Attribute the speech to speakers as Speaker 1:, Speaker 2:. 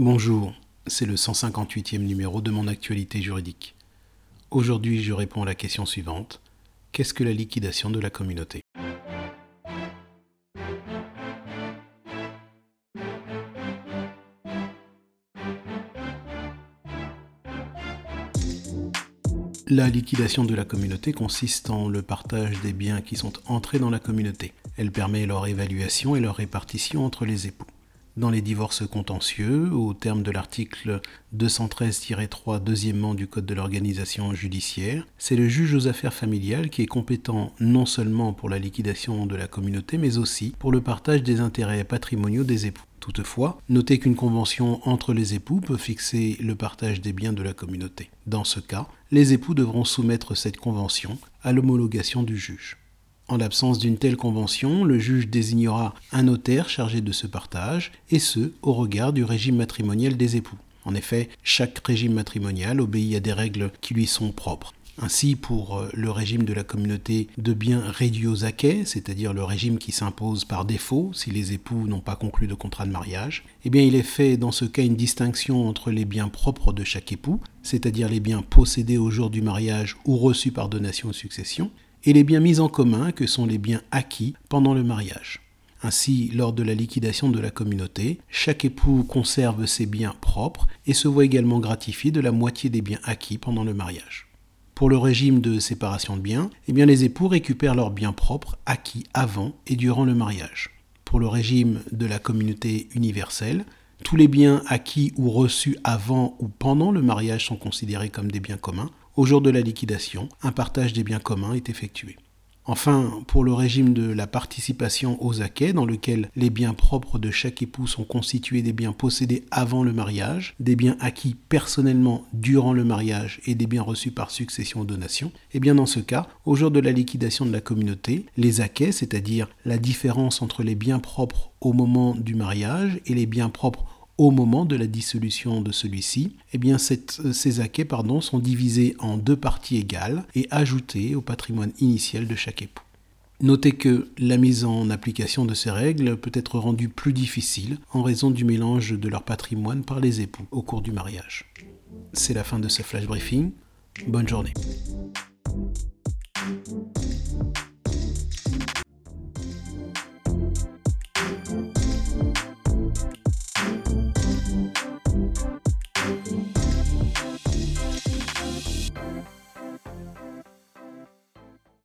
Speaker 1: Bonjour, c'est le 158e numéro de mon actualité juridique. Aujourd'hui, je réponds à la question suivante. Qu'est-ce que la liquidation de la communauté? La liquidation de la communauté consiste en le partage des biens qui sont entrés dans la communauté. Elle permet leur évaluation et leur répartition entre les époux. Dans les divorces contentieux, au terme de l'article 213-3 deuxièmement du Code de l'organisation judiciaire, c'est le juge aux affaires familiales qui est compétent non seulement pour la liquidation de la communauté, mais aussi pour le partage des intérêts patrimoniaux des époux. Toutefois, notez qu'une convention entre les époux peut fixer le partage des biens de la communauté. Dans ce cas, les époux devront soumettre cette convention à l'homologation du juge. En l'absence d'une telle convention, le juge désignera un notaire chargé de ce partage, et ce, au regard du régime matrimonial des époux. En effet, chaque régime matrimonial obéit à des règles qui lui sont propres. Ainsi, pour euh, le régime de la communauté de biens réduits aux acquets, c'est-à-dire le régime qui s'impose par défaut si les époux n'ont pas conclu de contrat de mariage, eh bien il est fait dans ce cas une distinction entre les biens propres de chaque époux, c'est-à-dire les biens possédés au jour du mariage ou reçus par donation ou succession, et les biens mis en commun que sont les biens acquis pendant le mariage. Ainsi, lors de la liquidation de la communauté, chaque époux conserve ses biens propres et se voit également gratifié de la moitié des biens acquis pendant le mariage. Pour le régime de séparation de biens, eh les époux récupèrent leurs biens propres acquis avant et durant le mariage. Pour le régime de la communauté universelle, tous les biens acquis ou reçus avant ou pendant le mariage sont considérés comme des biens communs. Au jour de la liquidation, un partage des biens communs est effectué. Enfin, pour le régime de la participation aux acquets, dans lequel les biens propres de chaque époux sont constitués des biens possédés avant le mariage, des biens acquis personnellement durant le mariage et des biens reçus par succession ou donation, et eh bien dans ce cas, au jour de la liquidation de la communauté, les acquets, c'est-à-dire la différence entre les biens propres au moment du mariage et les biens propres au moment de la dissolution de celui-ci, eh bien euh, ces acquets sont divisés en deux parties égales et ajoutés au patrimoine initial de chaque époux. Notez que la mise en application de ces règles peut être rendue plus difficile en raison du mélange de leur patrimoine par les époux au cours du mariage. C'est la fin de ce flash briefing. Bonne journée.